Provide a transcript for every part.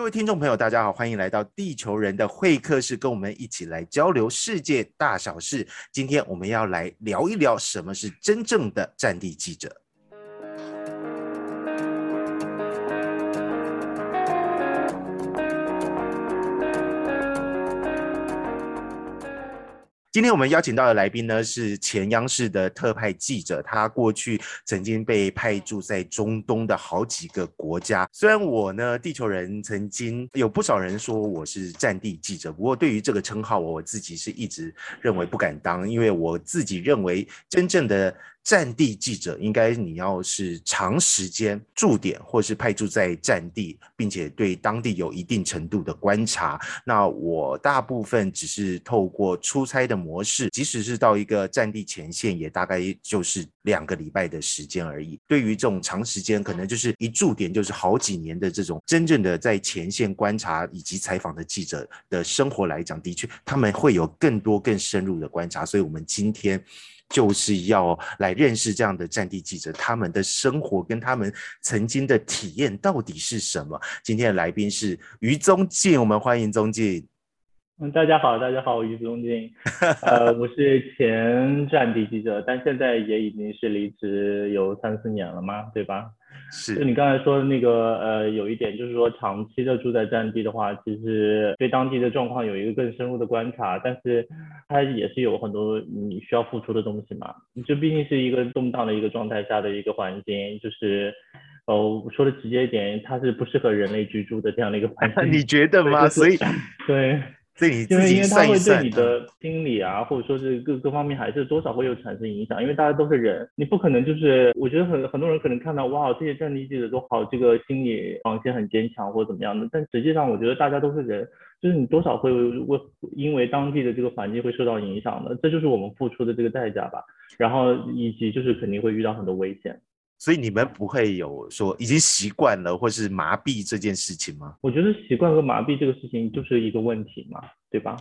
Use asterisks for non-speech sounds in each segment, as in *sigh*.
各位听众朋友，大家好，欢迎来到地球人的会客室，跟我们一起来交流世界大小事。今天我们要来聊一聊什么是真正的战地记者。今天我们邀请到的来宾呢，是前央视的特派记者，他过去曾经被派驻在中东的好几个国家。虽然我呢，地球人曾经有不少人说我是战地记者，不过对于这个称号，我自己是一直认为不敢当，因为我自己认为真正的。战地记者应该你要是长时间驻点，或是派驻在战地，并且对当地有一定程度的观察。那我大部分只是透过出差的模式，即使是到一个战地前线，也大概就是两个礼拜的时间而已。对于这种长时间，可能就是一驻点就是好几年的这种真正的在前线观察以及采访的记者的生活来讲，的确他们会有更多更深入的观察。所以，我们今天。就是要来认识这样的战地记者，他们的生活跟他们曾经的体验到底是什么？今天的来宾是于宗进，我们欢迎宗进。嗯，大家好，大家好，我于宗进。*laughs* 呃，我是前战地记者，但现在也已经是离职有三四年了嘛，对吧？是，就你刚才说的那个，呃，有一点就是说，长期的住在战地的话，其实对当地的状况有一个更深入的观察，但是它也是有很多你需要付出的东西嘛。这毕竟是一个动荡的一个状态下的一个环境，就是，呃，说的直接一点，它是不适合人类居住的这样的一个环境。*laughs* 你觉得吗？所以，对。因为因为它会对你的心理啊，或者说是各各方面还是多少会有产生影响。因为大家都是人，你不可能就是，我觉得很很多人可能看到哇，这些战地记者都好，这个心理防线很坚强或者怎么样的。但实际上，我觉得大家都是人，就是你多少会为因为当地的这个环境会受到影响的，这就是我们付出的这个代价吧。然后以及就是肯定会遇到很多危险。所以你们不会有说已经习惯了或是麻痹这件事情吗？我觉得习惯和麻痹这个事情就是一个问题嘛，对吧？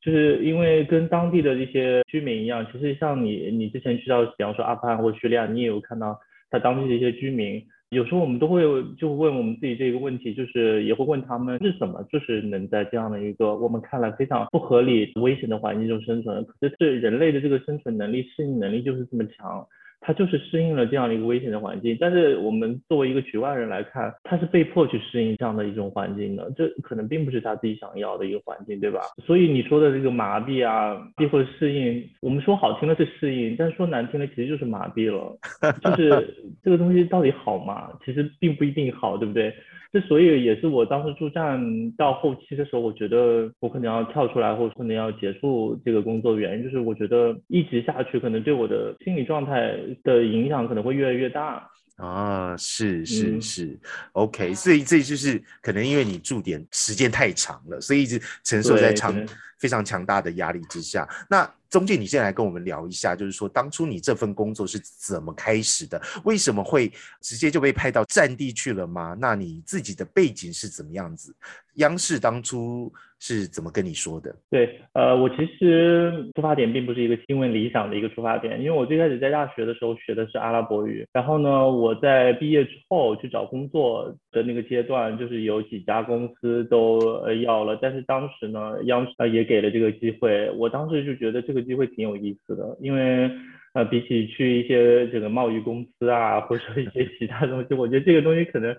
就是因为跟当地的一些居民一样，其实像你，你之前去到，比方说阿富汗或叙利亚，你也有看到他当地的一些居民，有时候我们都会就问我们自己这个问题，就是也会问他们是什么，就是能在这样的一个我们看来非常不合理、危险的环境中生存，可是对人类的这个生存能力、适应能力就是这么强。他就是适应了这样的一个危险的环境，但是我们作为一个局外人来看，他是被迫去适应这样的一种环境的，这可能并不是他自己想要的一个环境，对吧？所以你说的这个麻痹啊，或者适应，我们说好听的是适应，但说难听的其实就是麻痹了，就是 *laughs* 这个东西到底好吗？其实并不一定好，对不对？这所以也是我当时驻站到后期的时候，我觉得我可能要跳出来，或者可能要结束这个工作的原因，就是我觉得一直下去可能对我的心理状态的影响可能会越来越大。啊，是是是，OK，所以这就是可能因为你驻点时间太长了，所以一直承受在长非常强大的压力之下。那中介，你现在来跟我们聊一下，就是说当初你这份工作是怎么开始的？为什么会直接就被派到战地去了吗？那你自己的背景是怎么样子？央视当初是怎么跟你说的？对，呃，我其实出发点并不是一个新闻理想的一个出发点，因为我最开始在大学的时候学的是阿拉伯语，然后呢，我在毕业之后去找工作的那个阶段，就是有几家公司都呃要了，但是当时呢，央视呃也给了这个机会，我当时就觉得这个。机会挺有意思的，因为呃，比起去一些这个贸易公司啊，或者说一些其他东西，我觉得这个东西可能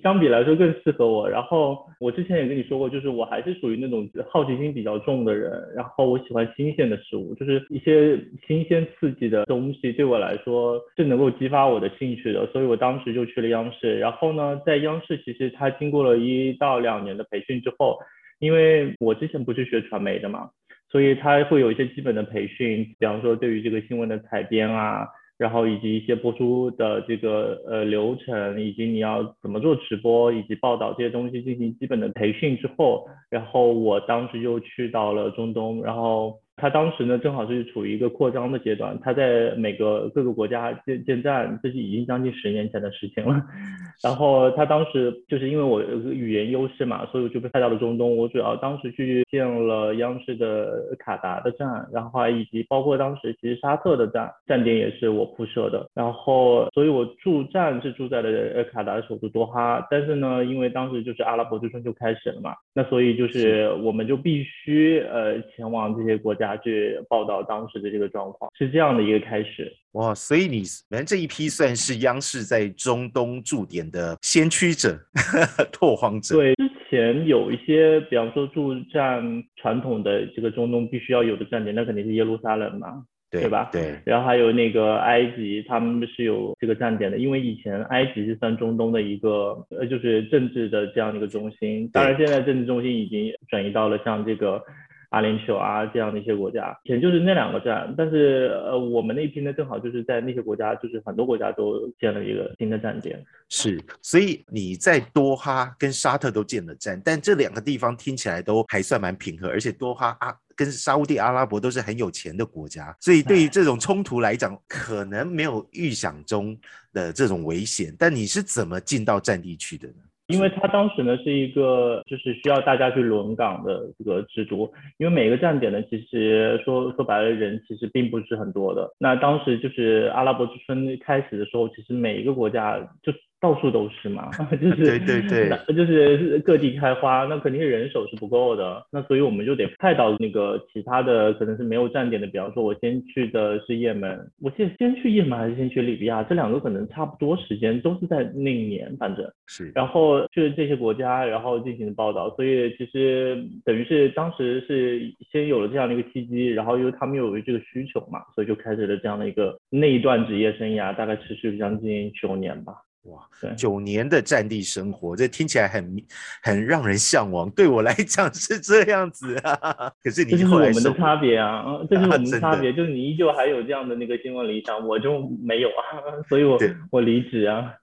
相比来说更适合我。然后我之前也跟你说过，就是我还是属于那种好奇心比较重的人，然后我喜欢新鲜的事物，就是一些新鲜刺激的东西对我来说是能够激发我的兴趣的。所以我当时就去了央视。然后呢，在央视其实它经过了一到两年的培训之后，因为我之前不是学传媒的嘛。所以他会有一些基本的培训，比方说对于这个新闻的采编啊，然后以及一些播出的这个呃流程，以及你要怎么做直播以及报道这些东西进行基本的培训之后，然后我当时就去到了中东，然后它当时呢正好是处于一个扩张的阶段，他在每个各个国家建建站，这是已经将近十年前的事情了。*laughs* 然后他当时就是因为我有个语言优势嘛，所以我就被派到了中东。我主要当时去建了央视的卡达的站，然后还以及包括当时其实沙特的站站点也是我铺设的。然后所以我驻站是住在了呃卡达的首都多哈，但是呢，因为当时就是阿拉伯之春就开始了嘛，那所以就是我们就必须呃前往这些国家去报道当时的这个状况，是这样的一个开始。哇，所以你们这一批算是央视在中东驻点的先驱者、*laughs* 拓荒者。对，之前有一些，比方说驻站传统的这个中东必须要有的站点，那肯定是耶路撒冷嘛，对吧？对。然后还有那个埃及，他们是有这个站点的，因为以前埃及是算中东的一个呃，就是政治的这样的一个中心。当然，现在政治中心已经转移到了像这个。阿联酋啊，这样的一些国家，以前就是那两个站，但是呃，我们那批呢，正好就是在那些国家，就是很多国家都建了一个新的站点。是，所以你在多哈跟沙特都建了站，但这两个地方听起来都还算蛮平和，而且多哈啊跟沙地阿拉伯都是很有钱的国家，所以对于这种冲突来讲，可能没有预想中的这种危险。但你是怎么进到战地去的呢？因为它当时呢是一个就是需要大家去轮岗的这个制度，因为每个站点呢其实说说白了人其实并不是很多的。那当时就是阿拉伯之春开始的时候，其实每一个国家就。到处都是嘛，*laughs* *laughs* 就是对对对，就是各地开花，那肯定是人手是不够的，那所以我们就得派到那个其他的可能是没有站点的，比方说我先去的是也门，我记得先去也门还是先去利比亚，这两个可能差不多时间都是在那一年，反正是，然后去这些国家，然后进行报道，所以其实等于是当时是先有了这样的一个契机，然后因为他们有这个需求嘛，所以就开始了这样的一个那一段职业生涯，大概持续了将近九年吧。哇，九年的战地生活，这听起来很很让人向往。对我来讲是这样子啊，*laughs* 可是你后来我们的差别啊，这是我们的 *laughs* 差别，就是你依旧还有这样的那个新闻理想，我就没有啊，所以我我离职啊。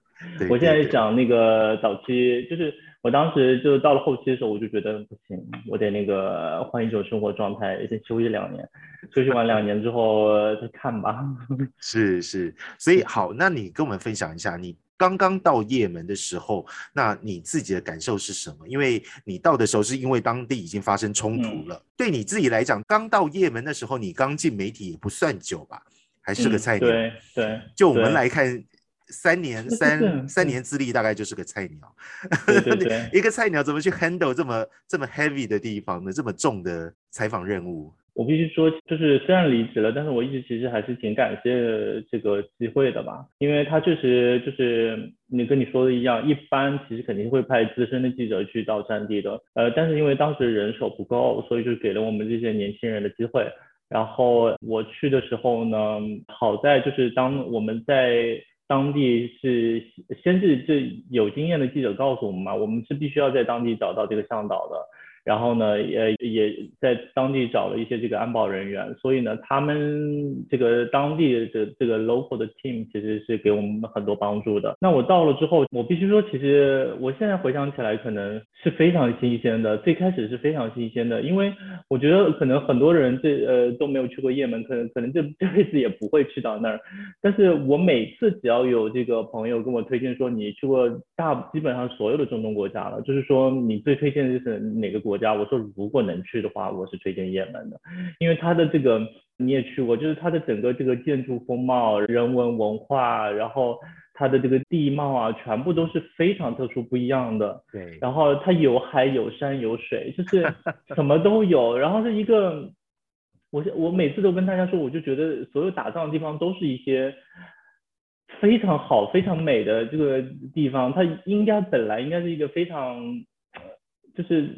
我现在讲那个早期，就是我当时就到了后期的时候，我就觉得不行，我得那个换一种生活状态，先休息两年，休息完两年之后再看吧。是是，所以好，那你跟我们分享一下你。刚刚到也门的时候，那你自己的感受是什么？因为你到的时候是因为当地已经发生冲突了。对你自己来讲，刚到也门的时候，你刚进媒体也不算久吧，还是个菜鸟。对对。就我们来看，三年三三年资历，大概就是个菜鸟。*laughs* 一个菜鸟怎么去 handle 这么这么 heavy 的地方呢？这么重的采访任务？我必须说，就是虽然离职了，但是我一直其实还是挺感谢这个机会的吧，因为他确实就是你跟你说的一样，一般其实肯定会派资深的记者去到战地的，呃，但是因为当时人手不够，所以就给了我们这些年轻人的机会。然后我去的时候呢，好在就是当我们在当地是先是这有经验的记者告诉我们嘛，我们是必须要在当地找到这个向导的。然后呢，也也在当地找了一些这个安保人员，所以呢，他们这个当地的这个 local 的 team 其实是给我们很多帮助的。那我到了之后，我必须说，其实我现在回想起来，可能是非常新鲜的。最开始是非常新鲜的，因为我觉得可能很多人这呃都没有去过也门，可能可能这这辈子也不会去到那儿。但是我每次只要有这个朋友跟我推荐说你去过大基本上所有的中东国家了，就是说你最推荐的就是哪个国？国家，我说如果能去的话，我是推荐也门的，因为它的这个你也去过，就是它的整个这个建筑风貌、人文文化，然后它的这个地貌啊，全部都是非常特殊不一样的。对，然后它有海有山有水，就是 *laughs* 什么都有。然后是一个，我我每次都跟大家说，我就觉得所有打仗的地方都是一些非常好、非常美的这个地方，它应该本来应该是一个非常就是。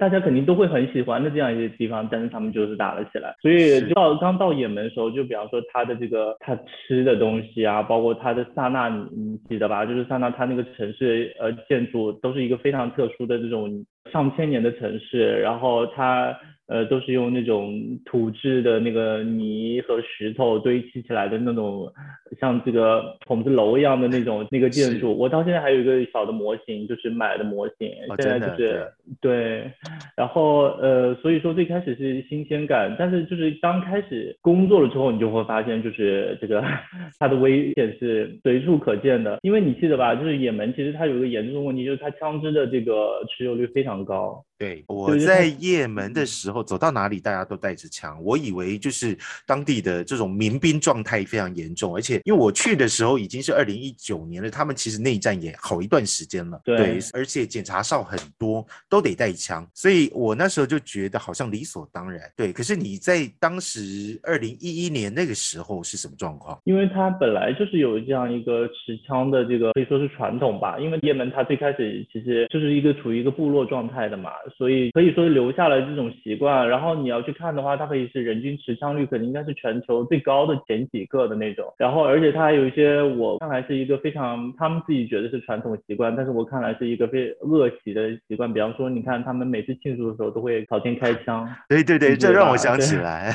大家肯定都会很喜欢的这样一些地方，但是他们就是打了起来。所以到刚到也门的时候，就比方说他的这个他吃的东西啊，包括他的萨那，你记得吧？就是萨那，他那个城市呃建筑都是一个非常特殊的这种上千年的城市，然后它。呃，都是用那种土质的那个泥和石头堆砌起来的那种，像这个筒子楼一样的那种那个建筑。我到现在还有一个小的模型，就是买的模型，现在就是对，然后呃，所以说最开始是新鲜感，但是就是刚开始工作了之后，你就会发现就是这个 *laughs* 它的危险是随处可见的。因为你记得吧，就是也门其实它有一个严重的问题，就是它枪支的这个持有率非常高。对，我在也门的时候走到哪里大家都带着枪，我以为就是当地的这种民兵状态非常严重，而且因为我去的时候已经是二零一九年了，他们其实内战也好一段时间了。对，而且检查哨很多都得带枪，所以我那时候就觉得好像理所当然。对，可是你在当时二零一一年那个时候是什么状况？因为他本来就是有这样一个持枪的这个可以说是传统吧，因为也门它最开始其实就是一个处于一个部落状态的嘛。所以可以说留下了这种习惯，然后你要去看的话，它可以是人均持枪率可能应该是全球最高的前几个的那种。然后而且它还有一些我看来是一个非常他们自己觉得是传统习惯，但是我看来是一个非恶习的习惯。比方说，你看他们每次庆祝的时候都会朝天开枪。对对对，这让我想起 *laughs* 来，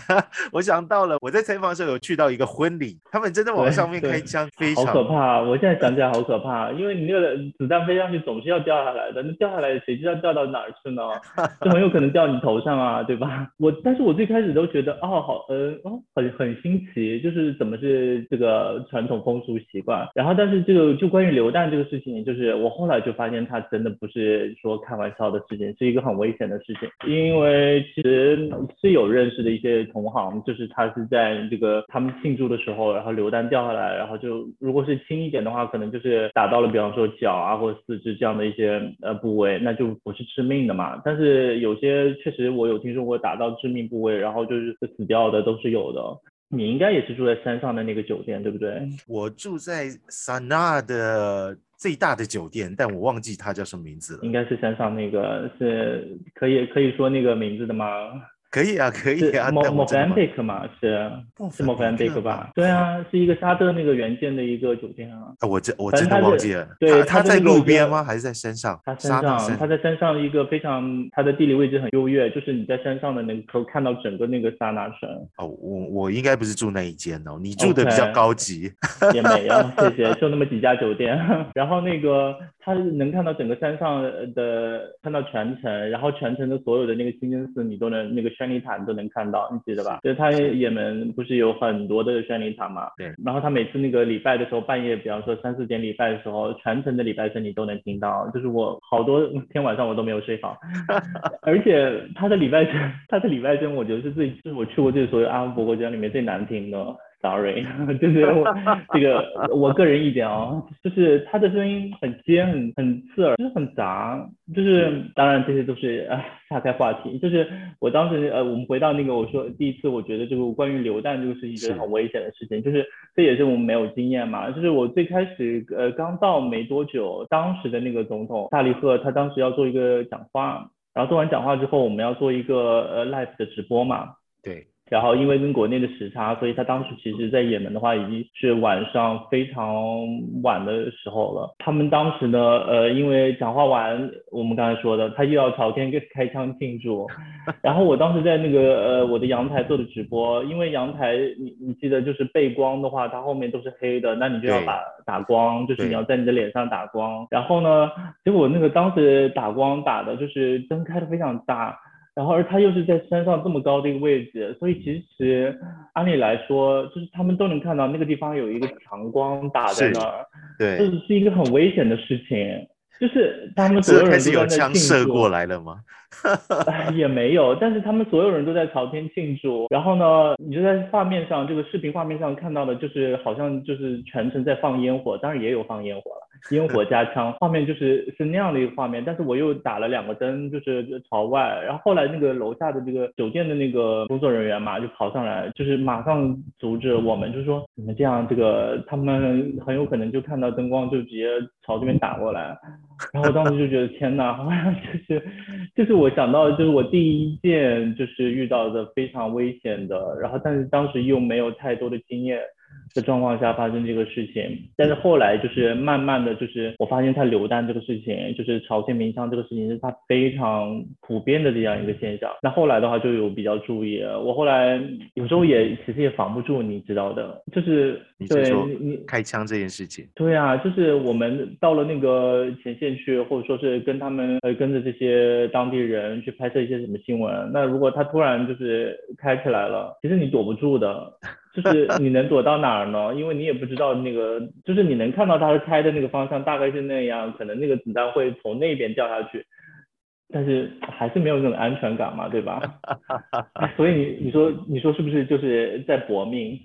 我想到了我在采访的时候有去到一个婚礼，他们真的往上面开枪，非常好可怕。我现在想起来好可怕，因为你那个子弹飞上去总是要掉下来的，那掉下来谁知道掉到哪儿去呢？就很有可能掉你头上啊，对吧？*laughs* 我，但是我最开始都觉得，哦，好，呃，哦，很很新奇，就是怎么是这个传统风俗习惯。然后，但是这个就关于流弹这个事情，就是我后来就发现它真的不是说开玩笑的事情，是一个很危险的事情。因为其实是有认识的一些同行，就是他是在这个他们庆祝的时候，然后流弹掉下来，然后就如果是轻一点的话，可能就是打到了，比方说脚啊或者四肢这样的一些呃部位，那就不是致命的嘛。但是有些确实我有听说过打到致命部位，然后就是死掉的都是有的。你应该也是住在山上的那个酒店，对不对？我住在萨那的最大的酒店，但我忘记它叫什么名字了。应该是山上那个，是可以可以说那个名字的吗？可以啊，可以啊。莫莫凡贝克嘛，是是莫凡贝克吧？对啊，是一个沙特那个原件的一个酒店啊。啊我真我真的忘记了。对，他在路边吗？还是在山上？他山上，他在山上一个非常，他的地理位置很优越，就是你在山上的能够看到整个那个萨那城。哦，我我应该不是住那一间哦，你住的比较高级。*laughs* 也没有，谢谢，就那么几家酒店。*laughs* 然后那个他能看到整个山上的，看到全城，然后全城的所有的那个清真寺，你都能那个宣礼塔都能看到，你记得吧？就是他也门不是有很多的宣礼塔嘛？对。然后他每次那个礼拜的时候，半夜，比方说三四点礼拜的时候，全程的礼拜声你都能听到。就是我好多天晚上我都没有睡好，*laughs* 而且他的礼拜声，他的礼拜声，我觉得是最，是我去过这所有阿拉伯国家里面最难听的。Sorry，*laughs* 就是我这个我个人意见哦，就是他的声音很尖、很很刺耳，就是很杂。就是当然这些都是啊岔开话题。就是我当时呃，我们回到那个我说第一次，我觉得这个关于流弹这个是一个很危险的事情。就是这也是我们没有经验嘛。就是我最开始呃刚到没多久，当时的那个总统萨利赫他当时要做一个讲话，然后做完讲话之后，我们要做一个呃 live 的直播嘛。对。然后因为跟国内的时差，所以他当时其实，在也门的话已经是晚上非常晚的时候了。他们当时呢，呃，因为讲话完，我们刚才说的，他又要朝天开枪庆祝。*laughs* 然后我当时在那个呃我的阳台做的直播，因为阳台你你记得就是背光的话，它后面都是黑的，那你就要把打光，就是你要在你的脸上打光。然后呢，结果那个当时打光打的就是灯开的非常大。然后，而他又是在山上这么高的一个位置，所以其实按理来说，就是他们都能看到那个地方有一个强光打在那儿，对，这是一个很危险的事情。就是他们所有人都在枪射过来了吗？*laughs* 也没有，但是他们所有人都在朝天庆祝。然后呢，你就在画面上，这个视频画面上看到的，就是好像就是全程在放烟火，当然也有放烟火了。烟火加枪，*laughs* 画面就是是那样的一个画面，但是我又打了两个灯，就是朝外，然后后来那个楼下的这个酒店的那个工作人员嘛，就跑上来，就是马上阻止我们，就是说你们这样，这个他们很有可能就看到灯光就直接朝这边打过来，然后我当时就觉得天哪，好像就是就是我想到就是我第一件就是遇到的非常危险的，然后但是当时又没有太多的经验。的状况下发生这个事情。但是后来就是慢慢的就是我发现他流弹这个事情，就是朝鲜鸣枪这个事情是他非常普遍的这样一个现象。那后来的话就有比较注意，我后来有时候也其实也防不住，你知道的，就是对你你开枪这件事情。对啊，就是我们到了那个前线去，或者说是跟他们呃跟着这些当地人去拍摄一些什么新闻。那如果他突然就是开起来了，其实你躲不住的，就是你能躲到哪儿呢？因为你也不知道那个，就是你能看到他开的那个方向大概是那样，可能那个子弹会从那边掉下去，但是还是没有那种安全感嘛，对吧？*laughs* 所以你你说你说是不是就是在搏命？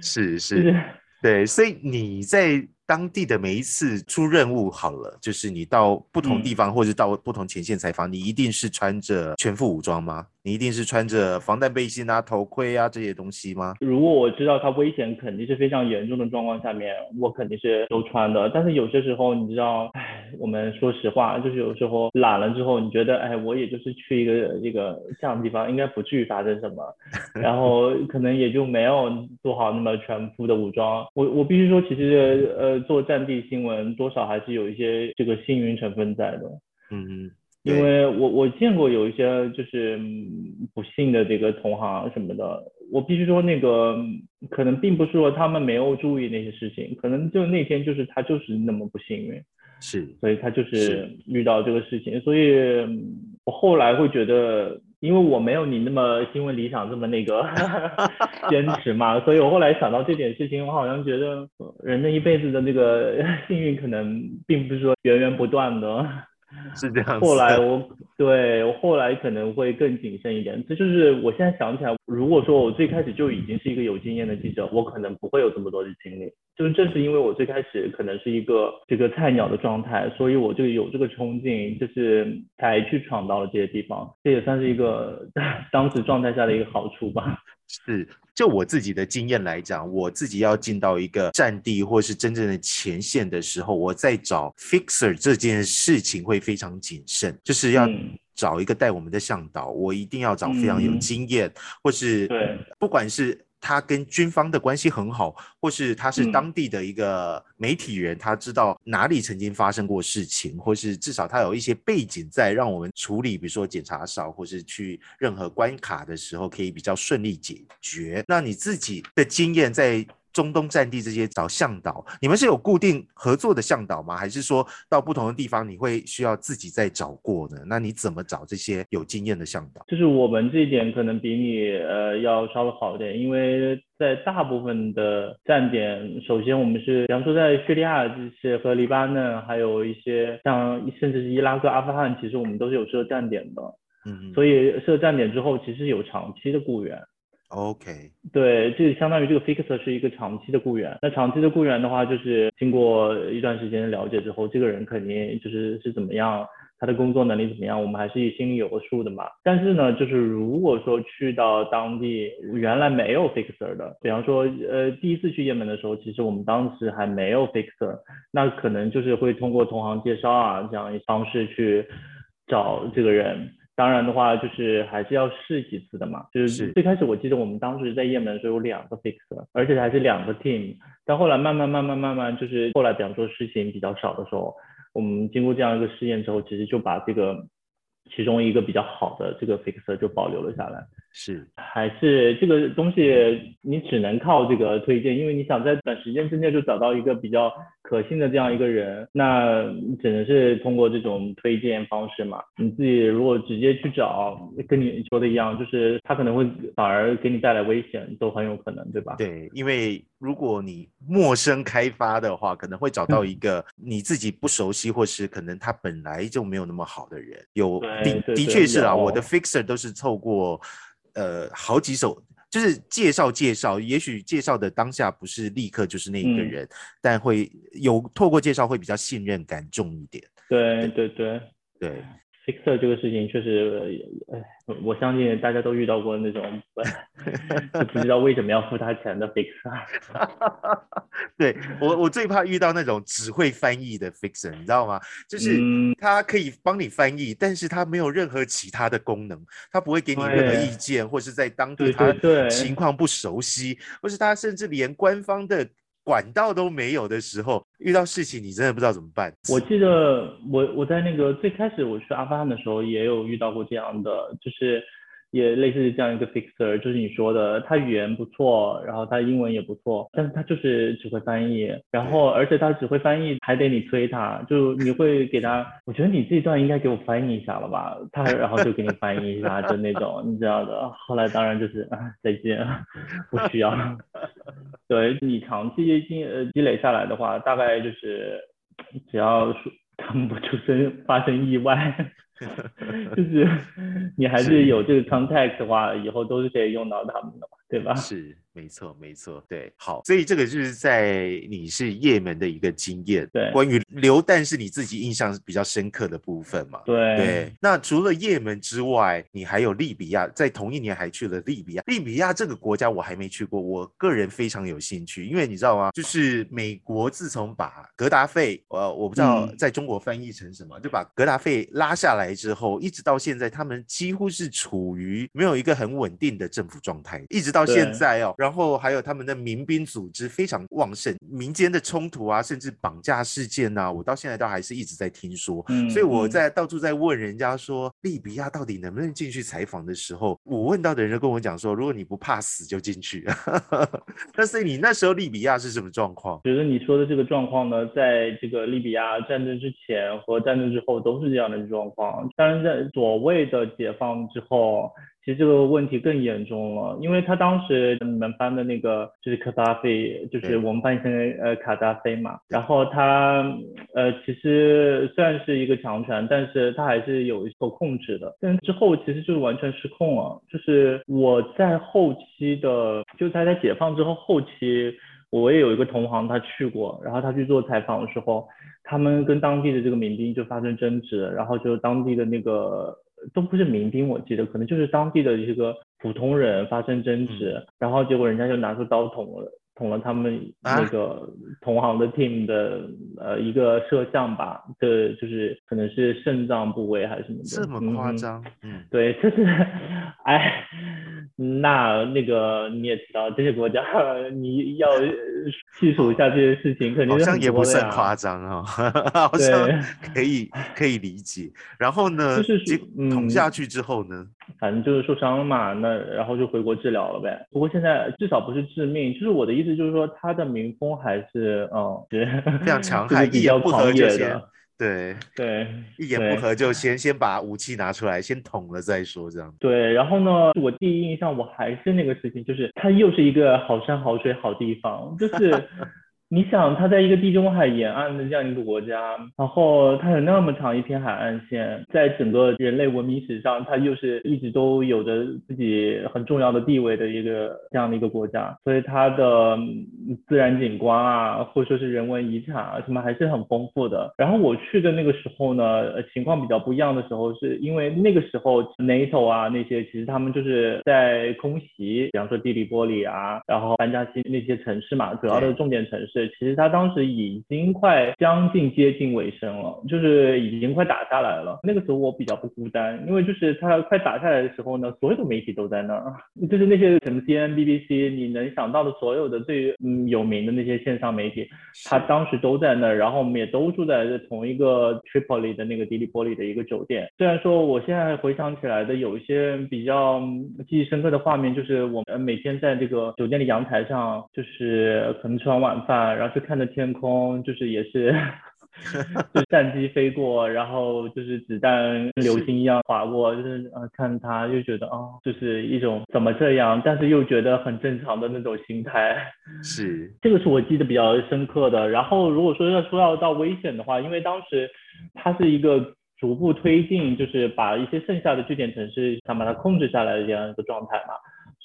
是是，对，所以你在。当地的每一次出任务好了，就是你到不同地方或者到不同前线采访，你一定是穿着全副武装吗？你一定是穿着防弹背心啊、头盔啊这些东西吗？如果我知道它危险肯定是非常严重的状况下面，我肯定是都穿的。但是有些时候你知道，哎，我们说实话，就是有时候懒了之后，你觉得，哎，我也就是去一个这个这样的地方，应该不至于发生什么，*laughs* 然后可能也就没有做好那么全副的武装。我我必须说，其实呃做战地新闻多少还是有一些这个幸运成分在的。嗯。因为我我见过有一些就是不幸的这个同行什么的，我必须说那个可能并不是说他们没有注意那些事情，可能就那天就是他就是那么不幸运，是，所以他就是遇到这个事情，所以我后来会觉得，因为我没有你那么新闻理想这么那个 *laughs* 坚持嘛，所以我后来想到这点事情，我好像觉得人的一辈子的那个 *laughs* 幸运可能并不是说源源不断的。*laughs* 是这样。后来我对我后来可能会更谨慎一点。这就是我现在想起来，如果说我最开始就已经是一个有经验的记者，我可能不会有这么多的经历。就是正是因为我最开始可能是一个这个菜鸟的状态，所以我就有这个冲劲，就是才去闯到了这些地方。这也算是一个 *laughs* 当时状态下的一个好处吧。是，就我自己的经验来讲，我自己要进到一个战地或是真正的前线的时候，我在找 fixer 这件事情会非常谨慎，就是要找一个带我们的向导，我一定要找非常有经验，或是对，不管是。他跟军方的关系很好，或是他是当地的一个媒体人，他知道哪里曾经发生过事情，或是至少他有一些背景在，让我们处理，比如说检查哨或是去任何关卡的时候，可以比较顺利解决。那你自己的经验在？中东战地这些找向导，你们是有固定合作的向导吗？还是说到不同的地方你会需要自己再找过呢？那你怎么找这些有经验的向导？就是我们这一点可能比你呃要稍微好一点，因为在大部分的站点，首先我们是，比方说在叙利亚这些和黎巴嫩，还有一些像甚至是伊拉克、阿富汗，其实我们都是有设站点的。嗯，所以设站点之后，其实有长期的雇员。OK，对，这相当于这个 fixer 是一个长期的雇员。那长期的雇员的话，就是经过一段时间了解之后，这个人肯定就是是怎么样，他的工作能力怎么样，我们还是心里有个数的嘛。但是呢，就是如果说去到当地原来没有 fixer 的，比方说呃第一次去也门的时候，其实我们当时还没有 fixer，那可能就是会通过同行介绍啊这样一方式去找这个人。当然的话，就是还是要试几次的嘛。就是最开始我记得我们当时在也门的时候有两个 fixer，而且还是两个 team。但后来慢慢慢慢慢慢，就是后来比方说事情比较少的时候，我们经过这样一个试验之后，其实就把这个其中一个比较好的这个 fixer 就保留了下来。是，还是这个东西你只能靠这个推荐，因为你想在短时间之内就找到一个比较可信的这样一个人，那只能是通过这种推荐方式嘛。你自己如果直接去找，跟你说的一样，就是他可能会反而给你带来危险，都很有可能，对吧？对，因为如果你陌生开发的话，可能会找到一个你自己不熟悉，或是可能他本来就没有那么好的人。有的的确是啊，我的 fixer 都是透过。呃，好几首就是介绍介绍，也许介绍的当下不是立刻就是那一个人，但会有透过介绍会比较信任感重一点。对。对对。对，fixer 这个事情确实，哎，我相信大家都遇到过那种，*laughs* 就不知道为什么要付他钱的 fixer。*laughs* 对我，我最怕遇到那种只会翻译的 fixer，你知道吗？就是他可以帮你翻译，但是他没有任何其他的功能，他不会给你任何意见，或是在当地他情况不熟悉，或是他甚至连官方的。管道都没有的时候，遇到事情你真的不知道怎么办。我记得我我在那个最开始我去阿富汗的时候，也有遇到过这样的，就是。也类似这样一个 fixer，就是你说的，他语言不错，然后他英文也不错，但是他就是只会翻译，然后而且他只会翻译，还得你催他，就你会给他，我觉得你这段应该给我翻译一下了吧，他然后就给你翻译一下，就那种你知道的。后来当然就是啊再见，*laughs* 不需要。*laughs* 对你长期积呃积累下来的话，大概就是只要说 *laughs* 他们不出生发生意外。*laughs* 就是你还是有这个 context 的话，以后都是可以用到他们的嘛，对吧？*laughs* 是。没错，没错，对，好，所以这个就是在你是也门的一个经验，对，关于流弹是你自己印象比较深刻的部分嘛，对，对。那除了也门之外，你还有利比亚，在同一年还去了利比亚。利比亚这个国家我还没去过，我个人非常有兴趣，因为你知道吗？就是美国自从把格达费，呃，我不知道在中国翻译成什么，就把格达费拉下来之后，一直到现在，他们几乎是处于没有一个很稳定的政府状态，一直到现在哦。然后还有他们的民兵组织非常旺盛，民间的冲突啊，甚至绑架事件呐，我到现在都还是一直在听说。嗯，所以我在到处在问人家说，利比亚到底能不能进去采访的时候，我问到的人就跟我讲说，如果你不怕死就进去。*laughs* 但是你那时候利比亚是什么状况？觉得你说的这个状况呢，在这个利比亚战争之前和战争之后都是这样的状况。当然，在所谓的解放之后。其实这个问题更严重了，因为他当时你们班的那个就是卡扎菲，就是我们班现在呃卡扎菲嘛，然后他呃其实虽然是一个强权，但是他还是有所控制的。但之后其实就是完全失控了。就是我在后期的，就他在解放之后后期，我也有一个同行他去过，然后他去做采访的时候，他们跟当地的这个民兵就发生争执，然后就当地的那个。都不是民兵，我记得可能就是当地的一个普通人发生争执，然后结果人家就拿出刀捅了。捅了他们那个同行的 team 的呃一个摄像吧，这就是可能是肾脏部位还是什么的，这么夸张？嗯，对，就是，哎，那那个你也知道，这些国家你要细数一下这些事情，肯定好像也不算夸张啊，*laughs* 好像可以可以理解。然后呢，就是捅下去之后呢？反正就是受伤了嘛，那然后就回国治疗了呗。不过现在至少不是致命，就是我的意思就是说他的民风还是嗯，*laughs* 非常强悍，一言不合就先对对，一言不合就先先把武器拿出来，先捅了再说这样。对，然后呢，我第一印象我还是那个事情，就是它又是一个好山好水好地方，就是。你想，它在一个地中海沿岸的这样一个国家，然后它有那么长一片海岸线，在整个人类文明史上，它又是一直都有着自己很重要的地位的一个这样的一个国家，所以它的自然景观啊，或者说是人文遗产啊，什么还是很丰富的。然后我去的那个时候呢，情况比较不一样的时候，是因为那个时候 NATO 啊那些，其实他们就是在空袭，比方说地利波里啊，然后班加西那些城市嘛，主要的重点城市。对，其实他当时已经快将近接近尾声了，就是已经快打下来了。那个时候我比较不孤单，因为就是他快打下来的时候呢，所有的媒体都在那儿，*laughs* 就是那些什么 CNN、BBC，你能想到的所有的最嗯有名的那些线上媒体，他当时都在那儿。然后我们也都住在同一个 Tripoli 的那个迪利波里的一个酒店。虽然说我现在回想起来的有一些比较记忆深刻的画面，就是我们每天在这个酒店的阳台上，就是可能吃完晚饭。然后就看着天空，就是也是，*laughs* 就战机飞过，然后就是子弹流星一样划过，就是啊看他就觉得啊，就是一种怎么这样，但是又觉得很正常的那种心态。是，这个是我记得比较深刻的。然后如果说要说要到危险的话，因为当时它是一个逐步推进，就是把一些剩下的据点城市想把它控制下来的这样一个状态嘛。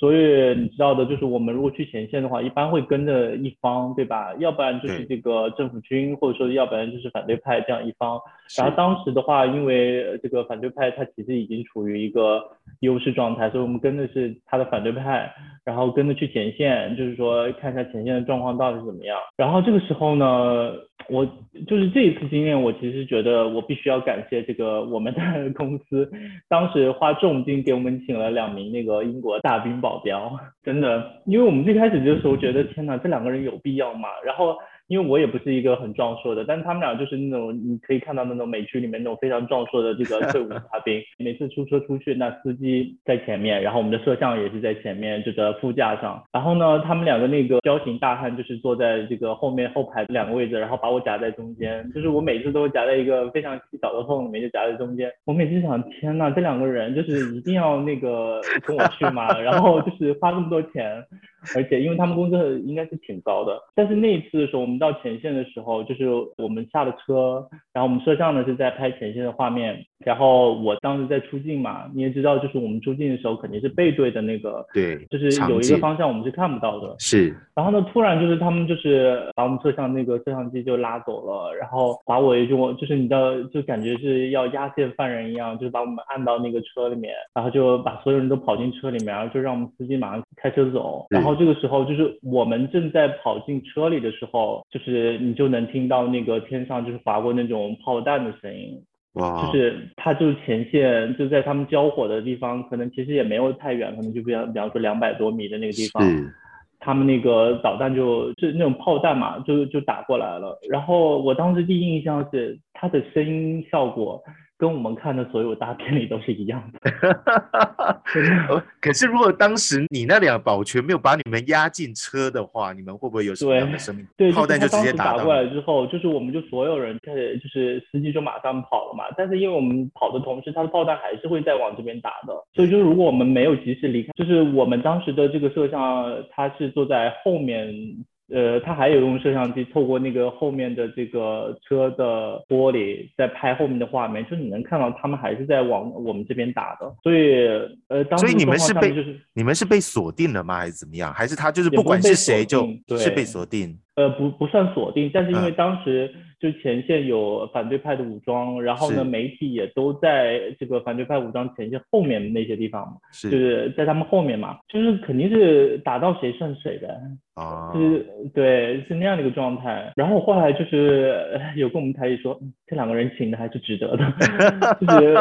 所以你知道的，就是我们如果去前线的话，一般会跟着一方，对吧？要不然就是这个政府军，或者说要不然就是反对派这样一方。然后当时的话，因为这个反对派他其实已经处于一个优势状态，所以我们跟的是他的反对派，然后跟着去前线，就是说看一下前线的状况到底怎么样。然后这个时候呢，我就是这一次经验，我其实觉得我必须要感谢这个我们的 *laughs* 公司，当时花重金给我们请了两名那个英国大兵保镖，真的，因为我们最开始的时候觉得天哪，这两个人有必要吗？然后。因为我也不是一个很壮硕的，但是他们俩就是那种你可以看到那种美剧里面那种非常壮硕的这个 *laughs* 退伍大兵。每次出车出去，那司机在前面，然后我们的摄像也是在前面，就在副驾上。然后呢，他们两个那个彪形大汉就是坐在这个后面后排两个位置，然后把我夹在中间。就是我每次都夹在一个非常小的缝里面，就夹在中间。我每次想，天呐，这两个人就是一定要那个跟我去嘛？然后就是花这么多钱。而且因为他们工资应该是挺高的，但是那一次的时候，我们到前线的时候，就是我们下了车，然后我们摄像呢是在拍前线的画面，然后我当时在出镜嘛，你也知道，就是我们出镜的时候肯定是背对的那个，对，就是有一个方向我们是看不到的，是。然后呢，突然就是他们就是把我们摄像那个摄像机就拉走了，然后把我就就是你知道，就感觉是要押解犯人一样，就是把我们按到那个车里面，然后就把所有人都跑进车里面，然后就让我们司机马上开车走，然后。这个时候就是我们正在跑进车里的时候，就是你就能听到那个天上就是划过那种炮弹的声音，哇！就是它就是前线就在他们交火的地方，可能其实也没有太远，可能就比方比方说两百多米的那个地方，他们那个导弹就就那种炮弹嘛，就就打过来了。然后我当时第一印象是它的声音效果。跟我们看的所有大片里都是一样的。*laughs* 可是如果当时你那辆保全没有把你们压进车的话，你们会不会有什么样的生命？对，炮弹就直接打过来之后，就是我们就所有人，就是司机就马上跑了嘛。但是因为我们跑的同时，他的炮弹还是会再往这边打的。所以就是如果我们没有及时离开，就是我们当时的这个摄像，他是坐在后面。呃，他还有用摄像机透过那个后面的这个车的玻璃在拍后面的画面，就你能看到他们还是在往我们这边打的。所以，呃，当所以你们是被就是你们是被锁定了吗，还是怎么样？还是他就是不管是谁就是被锁定？呃，不不算锁定，但是因为当时。就前线有反对派的武装，然后呢，媒体也都在这个反对派武装前线后面那些地方嘛，就是。在他们后面嘛，就是肯定是打到谁算谁的啊，就是对，是那样的一个状态。然后后来就是有跟我们台里说，这两个人请的还是值得的，*laughs* 就是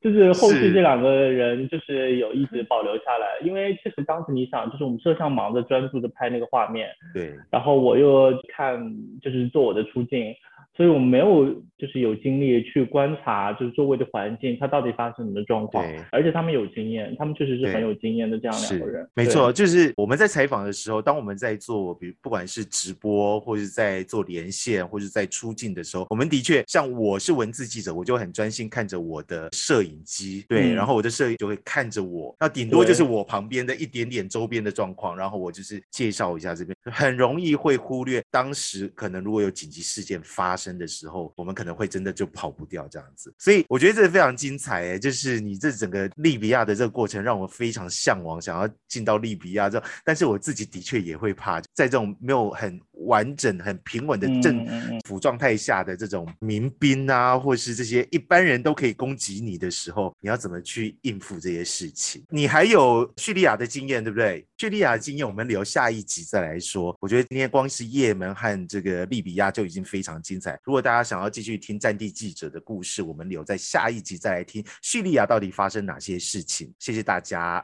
就是后续这两个人就是有一直保留下来，因为确实当时你想，就是我们摄像忙着专注的拍那个画面，对，然后我又看就是做我的出。境，所以我们没有就是有精力去观察，就是周围的环境，它到底发生什么状况。而且他们有经验，他们确实是很有经验的这样两个人。没错，就是我们在采访的时候，当我们在做，比如不管是直播，或者在做连线，或者在出镜的时候，我们的确像我是文字记者，我就很专心看着我的摄影机，对，然后我的摄影就会看着我，那顶多就是我旁边的一点点周边的状况，然后我就是介绍一下这边，很容易会忽略当时可能如果有紧急。事件发生生的时候，我们可能会真的就跑不掉这样子，所以我觉得这非常精彩哎，就是你这整个利比亚的这个过程让我非常向往，想要进到利比亚这，但是我自己的确也会怕，在这种没有很。完整、很平稳的政府状态下的这种民兵啊，或是这些一般人都可以攻击你的时候，你要怎么去应付这些事情？你还有叙利亚的经验，对不对？叙利亚的经验我们留下一集再来说。我觉得今天光是也门和这个利比亚就已经非常精彩。如果大家想要继续听战地记者的故事，我们留在下一集再来听叙利亚到底发生哪些事情。谢谢大家。